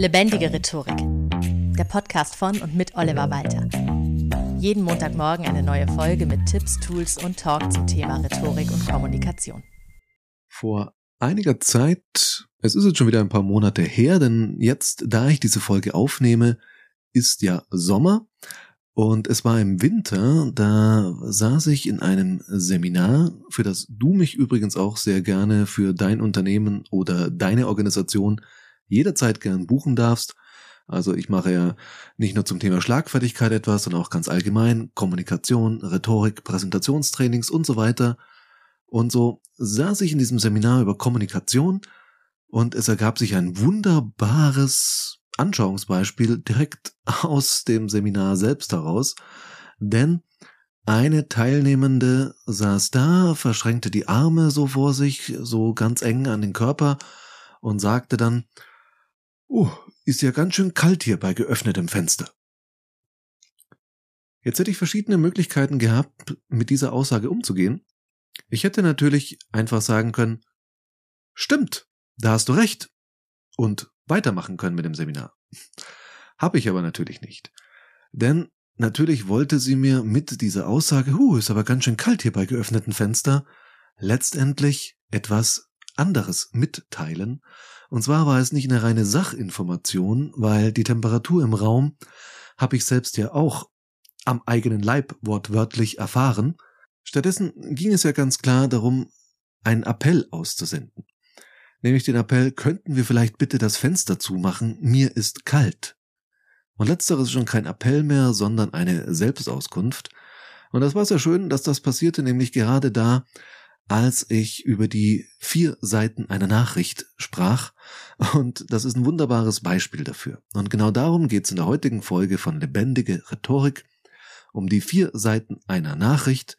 Lebendige Rhetorik. Der Podcast von und mit Oliver Walter. Jeden Montagmorgen eine neue Folge mit Tipps, Tools und Talk zum Thema Rhetorik und Kommunikation. Vor einiger Zeit, es ist jetzt schon wieder ein paar Monate her, denn jetzt, da ich diese Folge aufnehme, ist ja Sommer und es war im Winter, da saß ich in einem Seminar, für das du mich übrigens auch sehr gerne für dein Unternehmen oder deine Organisation jederzeit gern buchen darfst. Also ich mache ja nicht nur zum Thema Schlagfertigkeit etwas, sondern auch ganz allgemein Kommunikation, Rhetorik, Präsentationstrainings und so weiter. Und so saß ich in diesem Seminar über Kommunikation und es ergab sich ein wunderbares Anschauungsbeispiel direkt aus dem Seminar selbst heraus, denn eine Teilnehmende saß da, verschränkte die Arme so vor sich, so ganz eng an den Körper und sagte dann, Oh, ist ja ganz schön kalt hier bei geöffnetem Fenster. Jetzt hätte ich verschiedene Möglichkeiten gehabt, mit dieser Aussage umzugehen. Ich hätte natürlich einfach sagen können, stimmt, da hast du recht. Und weitermachen können mit dem Seminar. Habe ich aber natürlich nicht. Denn natürlich wollte sie mir mit dieser Aussage, hu, ist aber ganz schön kalt hier bei geöffneten Fenster, letztendlich etwas anderes mitteilen, und zwar war es nicht eine reine Sachinformation, weil die Temperatur im Raum habe ich selbst ja auch am eigenen Leib wortwörtlich erfahren. Stattdessen ging es ja ganz klar darum, einen Appell auszusenden. Nämlich den Appell, könnten wir vielleicht bitte das Fenster zumachen, mir ist kalt. Und letzteres ist schon kein Appell mehr, sondern eine Selbstauskunft. Und das war sehr schön, dass das passierte, nämlich gerade da, als ich über die vier Seiten einer Nachricht sprach. Und das ist ein wunderbares Beispiel dafür. Und genau darum geht es in der heutigen Folge von Lebendige Rhetorik, um die vier Seiten einer Nachricht,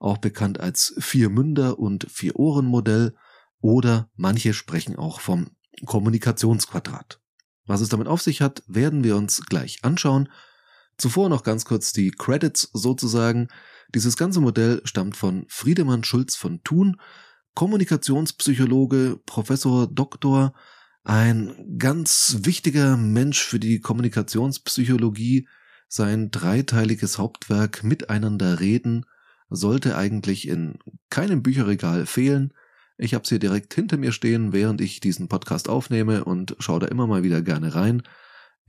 auch bekannt als vier Münder und vier Ohren Modell, oder manche sprechen auch vom Kommunikationsquadrat. Was es damit auf sich hat, werden wir uns gleich anschauen. Zuvor noch ganz kurz die Credits sozusagen. Dieses ganze Modell stammt von Friedemann Schulz von Thun, Kommunikationspsychologe, Professor, Doktor, ein ganz wichtiger Mensch für die Kommunikationspsychologie. Sein dreiteiliges Hauptwerk Miteinander reden sollte eigentlich in keinem Bücherregal fehlen. Ich habe es hier direkt hinter mir stehen, während ich diesen Podcast aufnehme und schaue da immer mal wieder gerne rein.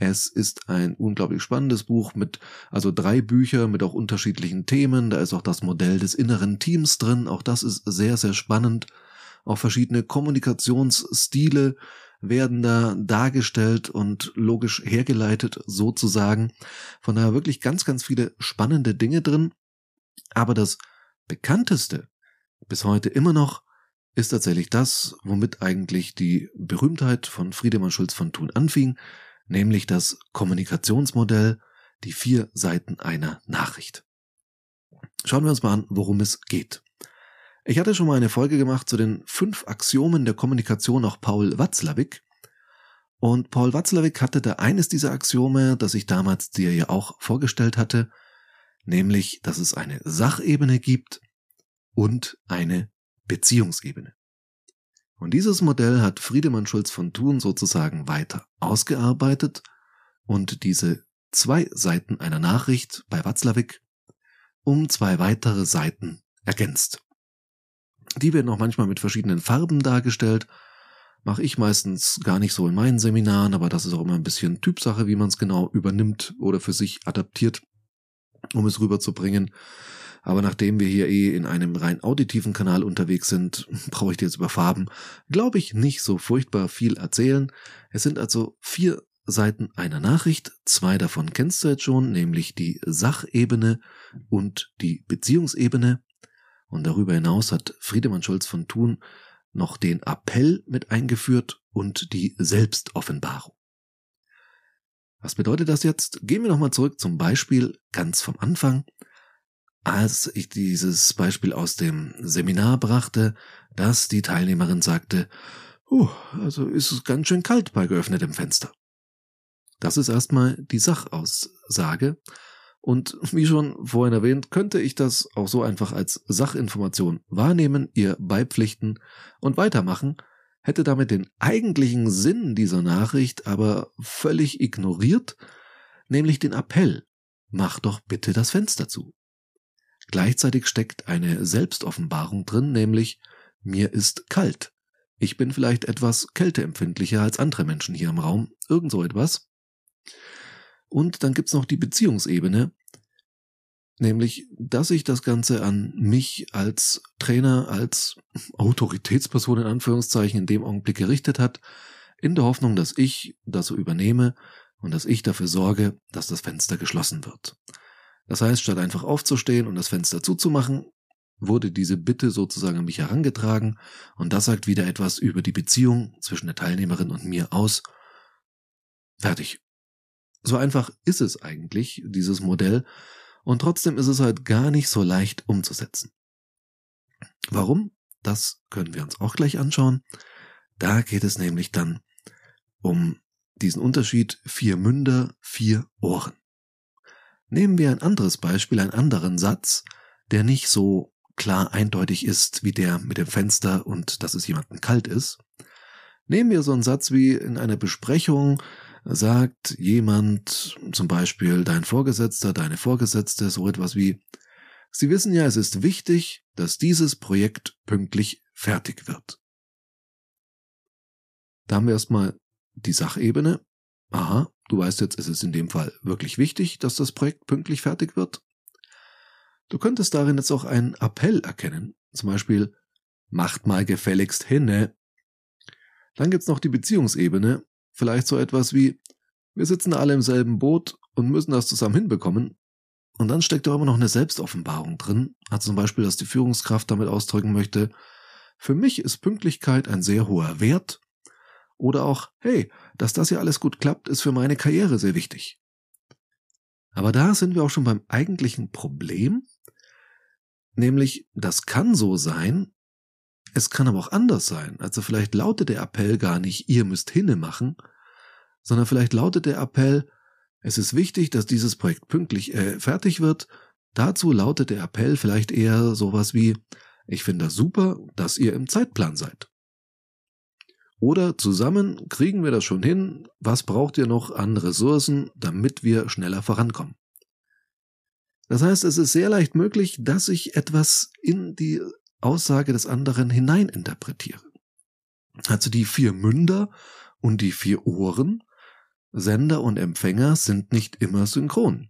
Es ist ein unglaublich spannendes Buch mit, also drei Bücher mit auch unterschiedlichen Themen. Da ist auch das Modell des inneren Teams drin. Auch das ist sehr, sehr spannend. Auch verschiedene Kommunikationsstile werden da dargestellt und logisch hergeleitet sozusagen. Von daher wirklich ganz, ganz viele spannende Dinge drin. Aber das bekannteste bis heute immer noch ist tatsächlich das, womit eigentlich die Berühmtheit von Friedemann Schulz von Thun anfing, nämlich das Kommunikationsmodell, die vier Seiten einer Nachricht. Schauen wir uns mal an, worum es geht. Ich hatte schon mal eine Folge gemacht zu den fünf Axiomen der Kommunikation nach Paul Watzlawick. Und Paul Watzlawick hatte da eines dieser Axiome, das ich damals dir ja auch vorgestellt hatte, nämlich, dass es eine Sachebene gibt und eine Beziehungsebene. Und dieses Modell hat Friedemann Schulz von Thun sozusagen weiter ausgearbeitet und diese zwei Seiten einer Nachricht bei Watzlawick um zwei weitere Seiten ergänzt. Die werden auch manchmal mit verschiedenen Farben dargestellt. Mache ich meistens gar nicht so in meinen Seminaren, aber das ist auch immer ein bisschen Typsache, wie man es genau übernimmt oder für sich adaptiert, um es rüberzubringen. Aber nachdem wir hier eh in einem rein auditiven Kanal unterwegs sind, brauche ich dir jetzt über Farben, glaube ich, nicht so furchtbar viel erzählen. Es sind also vier Seiten einer Nachricht. Zwei davon kennst du jetzt schon, nämlich die Sachebene und die Beziehungsebene. Und darüber hinaus hat Friedemann Schulz von Thun noch den Appell mit eingeführt und die Selbstoffenbarung. Was bedeutet das jetzt? Gehen wir nochmal zurück zum Beispiel ganz vom Anfang als ich dieses Beispiel aus dem Seminar brachte, dass die Teilnehmerin sagte, uh, also ist es ganz schön kalt bei geöffnetem Fenster. Das ist erstmal die Sachaussage. Und wie schon vorhin erwähnt, könnte ich das auch so einfach als Sachinformation wahrnehmen, ihr beipflichten und weitermachen. hätte damit den eigentlichen Sinn dieser Nachricht aber völlig ignoriert, nämlich den Appell, mach doch bitte das Fenster zu. Gleichzeitig steckt eine Selbstoffenbarung drin, nämlich mir ist kalt. Ich bin vielleicht etwas kälteempfindlicher als andere Menschen hier im Raum, irgend so etwas. Und dann gibt's noch die Beziehungsebene, nämlich, dass ich das Ganze an mich als Trainer, als Autoritätsperson in Anführungszeichen in dem Augenblick gerichtet hat, in der Hoffnung, dass ich das so übernehme und dass ich dafür sorge, dass das Fenster geschlossen wird. Das heißt, statt einfach aufzustehen und das Fenster zuzumachen, wurde diese Bitte sozusagen an mich herangetragen und das sagt wieder etwas über die Beziehung zwischen der Teilnehmerin und mir aus. Fertig. So einfach ist es eigentlich, dieses Modell, und trotzdem ist es halt gar nicht so leicht umzusetzen. Warum? Das können wir uns auch gleich anschauen. Da geht es nämlich dann um diesen Unterschied vier Münder, vier Ohren. Nehmen wir ein anderes Beispiel, einen anderen Satz, der nicht so klar eindeutig ist wie der mit dem Fenster und dass es jemandem kalt ist. Nehmen wir so einen Satz wie in einer Besprechung sagt jemand, zum Beispiel dein Vorgesetzter, deine Vorgesetzte, so etwas wie, Sie wissen ja, es ist wichtig, dass dieses Projekt pünktlich fertig wird. Da haben wir erstmal die Sachebene. Aha, du weißt jetzt, es ist in dem Fall wirklich wichtig, dass das Projekt pünktlich fertig wird. Du könntest darin jetzt auch einen Appell erkennen. Zum Beispiel, macht mal gefälligst hinne. Dann gibt's noch die Beziehungsebene. Vielleicht so etwas wie, wir sitzen alle im selben Boot und müssen das zusammen hinbekommen. Und dann steckt auch immer noch eine Selbstoffenbarung drin. Also zum Beispiel, dass die Führungskraft damit ausdrücken möchte, für mich ist Pünktlichkeit ein sehr hoher Wert. Oder auch, hey, dass das ja alles gut klappt, ist für meine Karriere sehr wichtig. Aber da sind wir auch schon beim eigentlichen Problem, nämlich das kann so sein, es kann aber auch anders sein. Also vielleicht lautet der Appell gar nicht, ihr müsst hinne machen, sondern vielleicht lautet der Appell, es ist wichtig, dass dieses Projekt pünktlich äh, fertig wird. Dazu lautet der Appell vielleicht eher sowas wie, ich finde das super, dass ihr im Zeitplan seid. Oder zusammen kriegen wir das schon hin, was braucht ihr noch an Ressourcen, damit wir schneller vorankommen. Das heißt, es ist sehr leicht möglich, dass ich etwas in die Aussage des anderen hineininterpretiere. Also die vier Münder und die vier Ohren, Sender und Empfänger sind nicht immer synchron.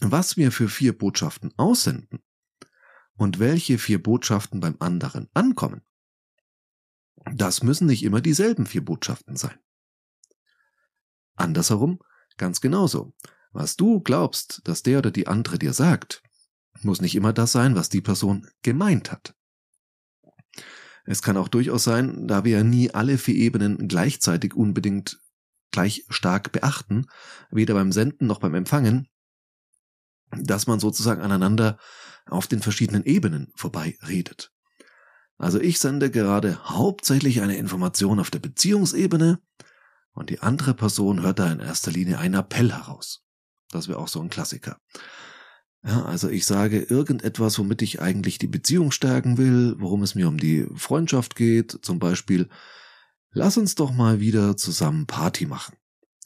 Was wir für vier Botschaften aussenden und welche vier Botschaften beim anderen ankommen, das müssen nicht immer dieselben vier Botschaften sein. Andersherum ganz genauso. Was du glaubst, dass der oder die andere dir sagt, muss nicht immer das sein, was die Person gemeint hat. Es kann auch durchaus sein, da wir ja nie alle vier Ebenen gleichzeitig unbedingt gleich stark beachten, weder beim Senden noch beim Empfangen, dass man sozusagen aneinander auf den verschiedenen Ebenen vorbei redet. Also ich sende gerade hauptsächlich eine Information auf der Beziehungsebene und die andere Person hört da in erster Linie einen Appell heraus. Das wäre auch so ein Klassiker. Ja, also ich sage irgendetwas, womit ich eigentlich die Beziehung stärken will, worum es mir um die Freundschaft geht, zum Beispiel, lass uns doch mal wieder zusammen Party machen.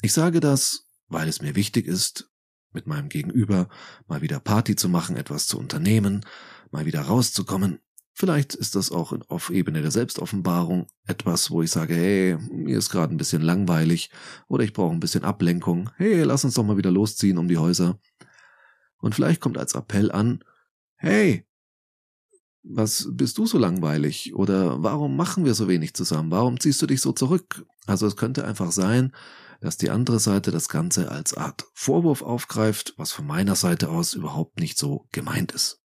Ich sage das, weil es mir wichtig ist, mit meinem Gegenüber mal wieder Party zu machen, etwas zu unternehmen, mal wieder rauszukommen. Vielleicht ist das auch auf Ebene der Selbstoffenbarung etwas, wo ich sage, hey, mir ist gerade ein bisschen langweilig oder ich brauche ein bisschen Ablenkung. Hey, lass uns doch mal wieder losziehen um die Häuser. Und vielleicht kommt als Appell an, hey, was bist du so langweilig? Oder warum machen wir so wenig zusammen? Warum ziehst du dich so zurück? Also es könnte einfach sein, dass die andere Seite das Ganze als Art Vorwurf aufgreift, was von meiner Seite aus überhaupt nicht so gemeint ist.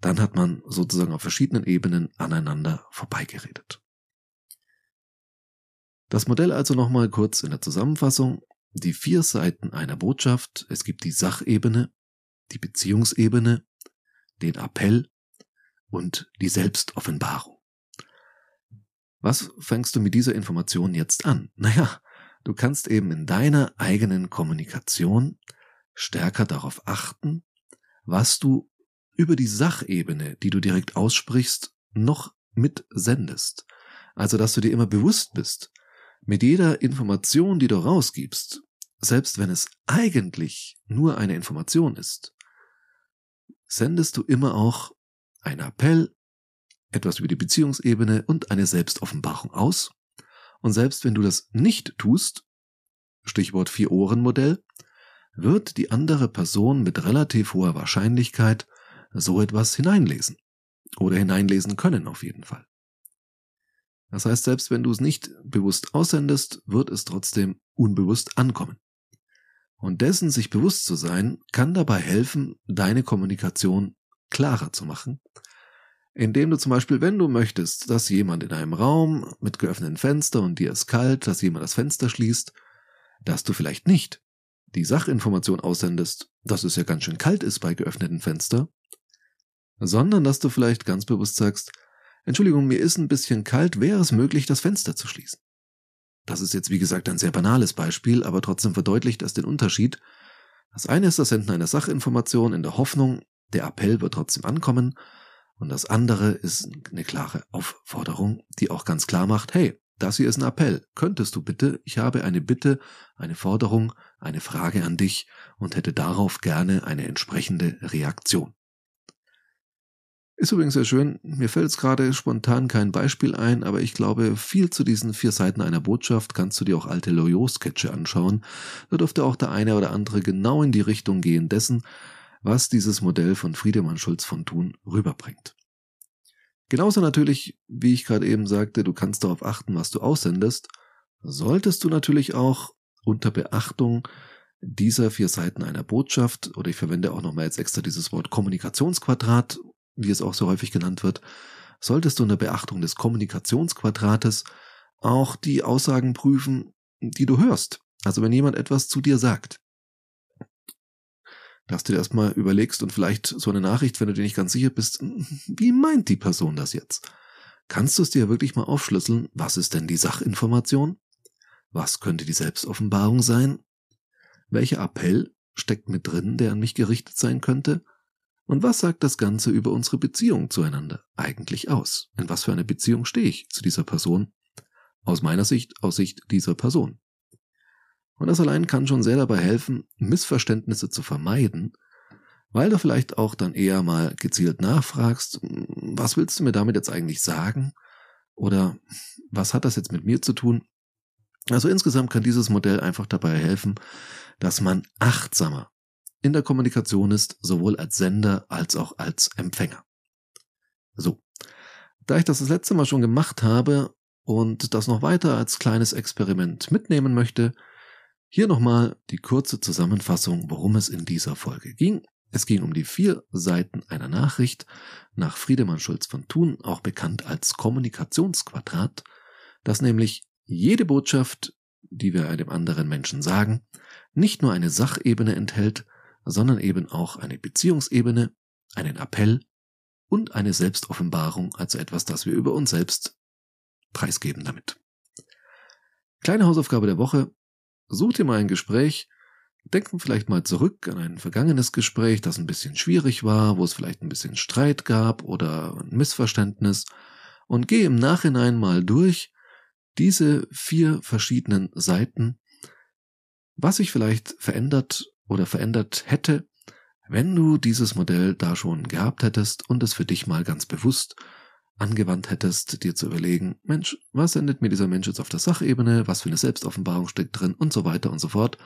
Dann hat man sozusagen auf verschiedenen Ebenen aneinander vorbeigeredet. Das Modell also nochmal kurz in der Zusammenfassung die vier Seiten einer Botschaft. Es gibt die Sachebene, die Beziehungsebene, den Appell und die Selbstoffenbarung. Was fängst du mit dieser Information jetzt an? Naja, du kannst eben in deiner eigenen Kommunikation stärker darauf achten, was du über die Sachebene, die du direkt aussprichst, noch mitsendest. Also, dass du dir immer bewusst bist, mit jeder Information, die du rausgibst, selbst wenn es eigentlich nur eine Information ist, sendest du immer auch einen Appell, etwas über die Beziehungsebene und eine Selbstoffenbarung aus. Und selbst wenn du das nicht tust, Stichwort Vier-Ohren-Modell, wird die andere Person mit relativ hoher Wahrscheinlichkeit so etwas hineinlesen. Oder hineinlesen können auf jeden Fall. Das heißt, selbst wenn du es nicht bewusst aussendest, wird es trotzdem unbewusst ankommen. Und dessen sich bewusst zu sein, kann dabei helfen, deine Kommunikation klarer zu machen, indem du zum Beispiel, wenn du möchtest, dass jemand in einem Raum mit geöffneten Fenster und dir ist kalt, dass jemand das Fenster schließt, dass du vielleicht nicht die Sachinformation aussendest, dass es ja ganz schön kalt ist bei geöffneten Fenster, sondern dass du vielleicht ganz bewusst sagst, Entschuldigung, mir ist ein bisschen kalt, wäre es möglich, das Fenster zu schließen? Das ist jetzt wie gesagt ein sehr banales Beispiel, aber trotzdem verdeutlicht es den Unterschied. Das eine ist das Senden einer Sachinformation in der Hoffnung, der Appell wird trotzdem ankommen, und das andere ist eine klare Aufforderung, die auch ganz klar macht, hey, das hier ist ein Appell. Könntest du bitte, ich habe eine Bitte, eine Forderung, eine Frage an dich und hätte darauf gerne eine entsprechende Reaktion. Ist übrigens sehr schön, mir fällt jetzt gerade spontan kein Beispiel ein, aber ich glaube, viel zu diesen vier Seiten einer Botschaft kannst du dir auch alte Loyot-Sketche anschauen. Da dürfte auch der eine oder andere genau in die Richtung gehen dessen, was dieses Modell von Friedemann Schulz von Thun rüberbringt. Genauso natürlich, wie ich gerade eben sagte, du kannst darauf achten, was du aussendest, solltest du natürlich auch unter Beachtung dieser vier Seiten einer Botschaft, oder ich verwende auch nochmal jetzt extra dieses Wort Kommunikationsquadrat, wie es auch so häufig genannt wird, solltest du unter Beachtung des Kommunikationsquadrates auch die Aussagen prüfen, die du hörst. Also wenn jemand etwas zu dir sagt, dass du dir erstmal überlegst und vielleicht so eine Nachricht, wenn du dir nicht ganz sicher bist, wie meint die Person das jetzt? Kannst du es dir wirklich mal aufschlüsseln, was ist denn die Sachinformation? Was könnte die Selbstoffenbarung sein? Welcher Appell steckt mit drin, der an mich gerichtet sein könnte? Und was sagt das Ganze über unsere Beziehung zueinander eigentlich aus? In was für eine Beziehung stehe ich zu dieser Person? Aus meiner Sicht, aus Sicht dieser Person. Und das allein kann schon sehr dabei helfen, Missverständnisse zu vermeiden, weil du vielleicht auch dann eher mal gezielt nachfragst, was willst du mir damit jetzt eigentlich sagen? Oder was hat das jetzt mit mir zu tun? Also insgesamt kann dieses Modell einfach dabei helfen, dass man achtsamer in der Kommunikation ist, sowohl als Sender als auch als Empfänger. So. Da ich das das letzte Mal schon gemacht habe und das noch weiter als kleines Experiment mitnehmen möchte, hier nochmal die kurze Zusammenfassung, worum es in dieser Folge ging. Es ging um die vier Seiten einer Nachricht nach Friedemann Schulz von Thun, auch bekannt als Kommunikationsquadrat, das nämlich jede Botschaft, die wir einem anderen Menschen sagen, nicht nur eine Sachebene enthält, sondern eben auch eine Beziehungsebene, einen Appell und eine Selbstoffenbarung, also etwas, das wir über uns selbst preisgeben damit. Kleine Hausaufgabe der Woche. Such dir mal ein Gespräch, denken vielleicht mal zurück an ein vergangenes Gespräch, das ein bisschen schwierig war, wo es vielleicht ein bisschen Streit gab oder ein Missverständnis und geh im Nachhinein mal durch diese vier verschiedenen Seiten, was sich vielleicht verändert oder verändert hätte, wenn du dieses Modell da schon gehabt hättest und es für dich mal ganz bewusst angewandt hättest, dir zu überlegen, Mensch, was sendet mir dieser Mensch jetzt auf der Sachebene, was für eine Selbstoffenbarung steckt drin und so weiter und so fort.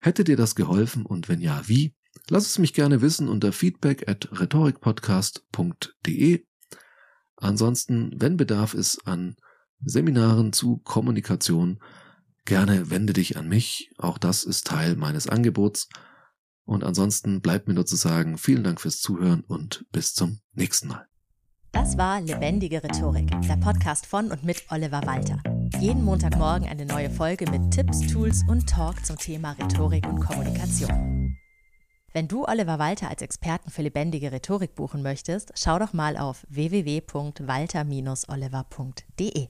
Hätte dir das geholfen und wenn ja, wie? Lass es mich gerne wissen unter feedback at rhetorikpodcast.de. Ansonsten, wenn Bedarf ist an Seminaren zu Kommunikation, gerne wende dich an mich. Auch das ist Teil meines Angebots. Und ansonsten bleibt mir nur zu sagen, vielen Dank fürs Zuhören und bis zum nächsten Mal. Das war Lebendige Rhetorik, der Podcast von und mit Oliver Walter. Jeden Montagmorgen eine neue Folge mit Tipps, Tools und Talk zum Thema Rhetorik und Kommunikation. Wenn du Oliver Walter als Experten für lebendige Rhetorik buchen möchtest, schau doch mal auf www.walter-oliver.de.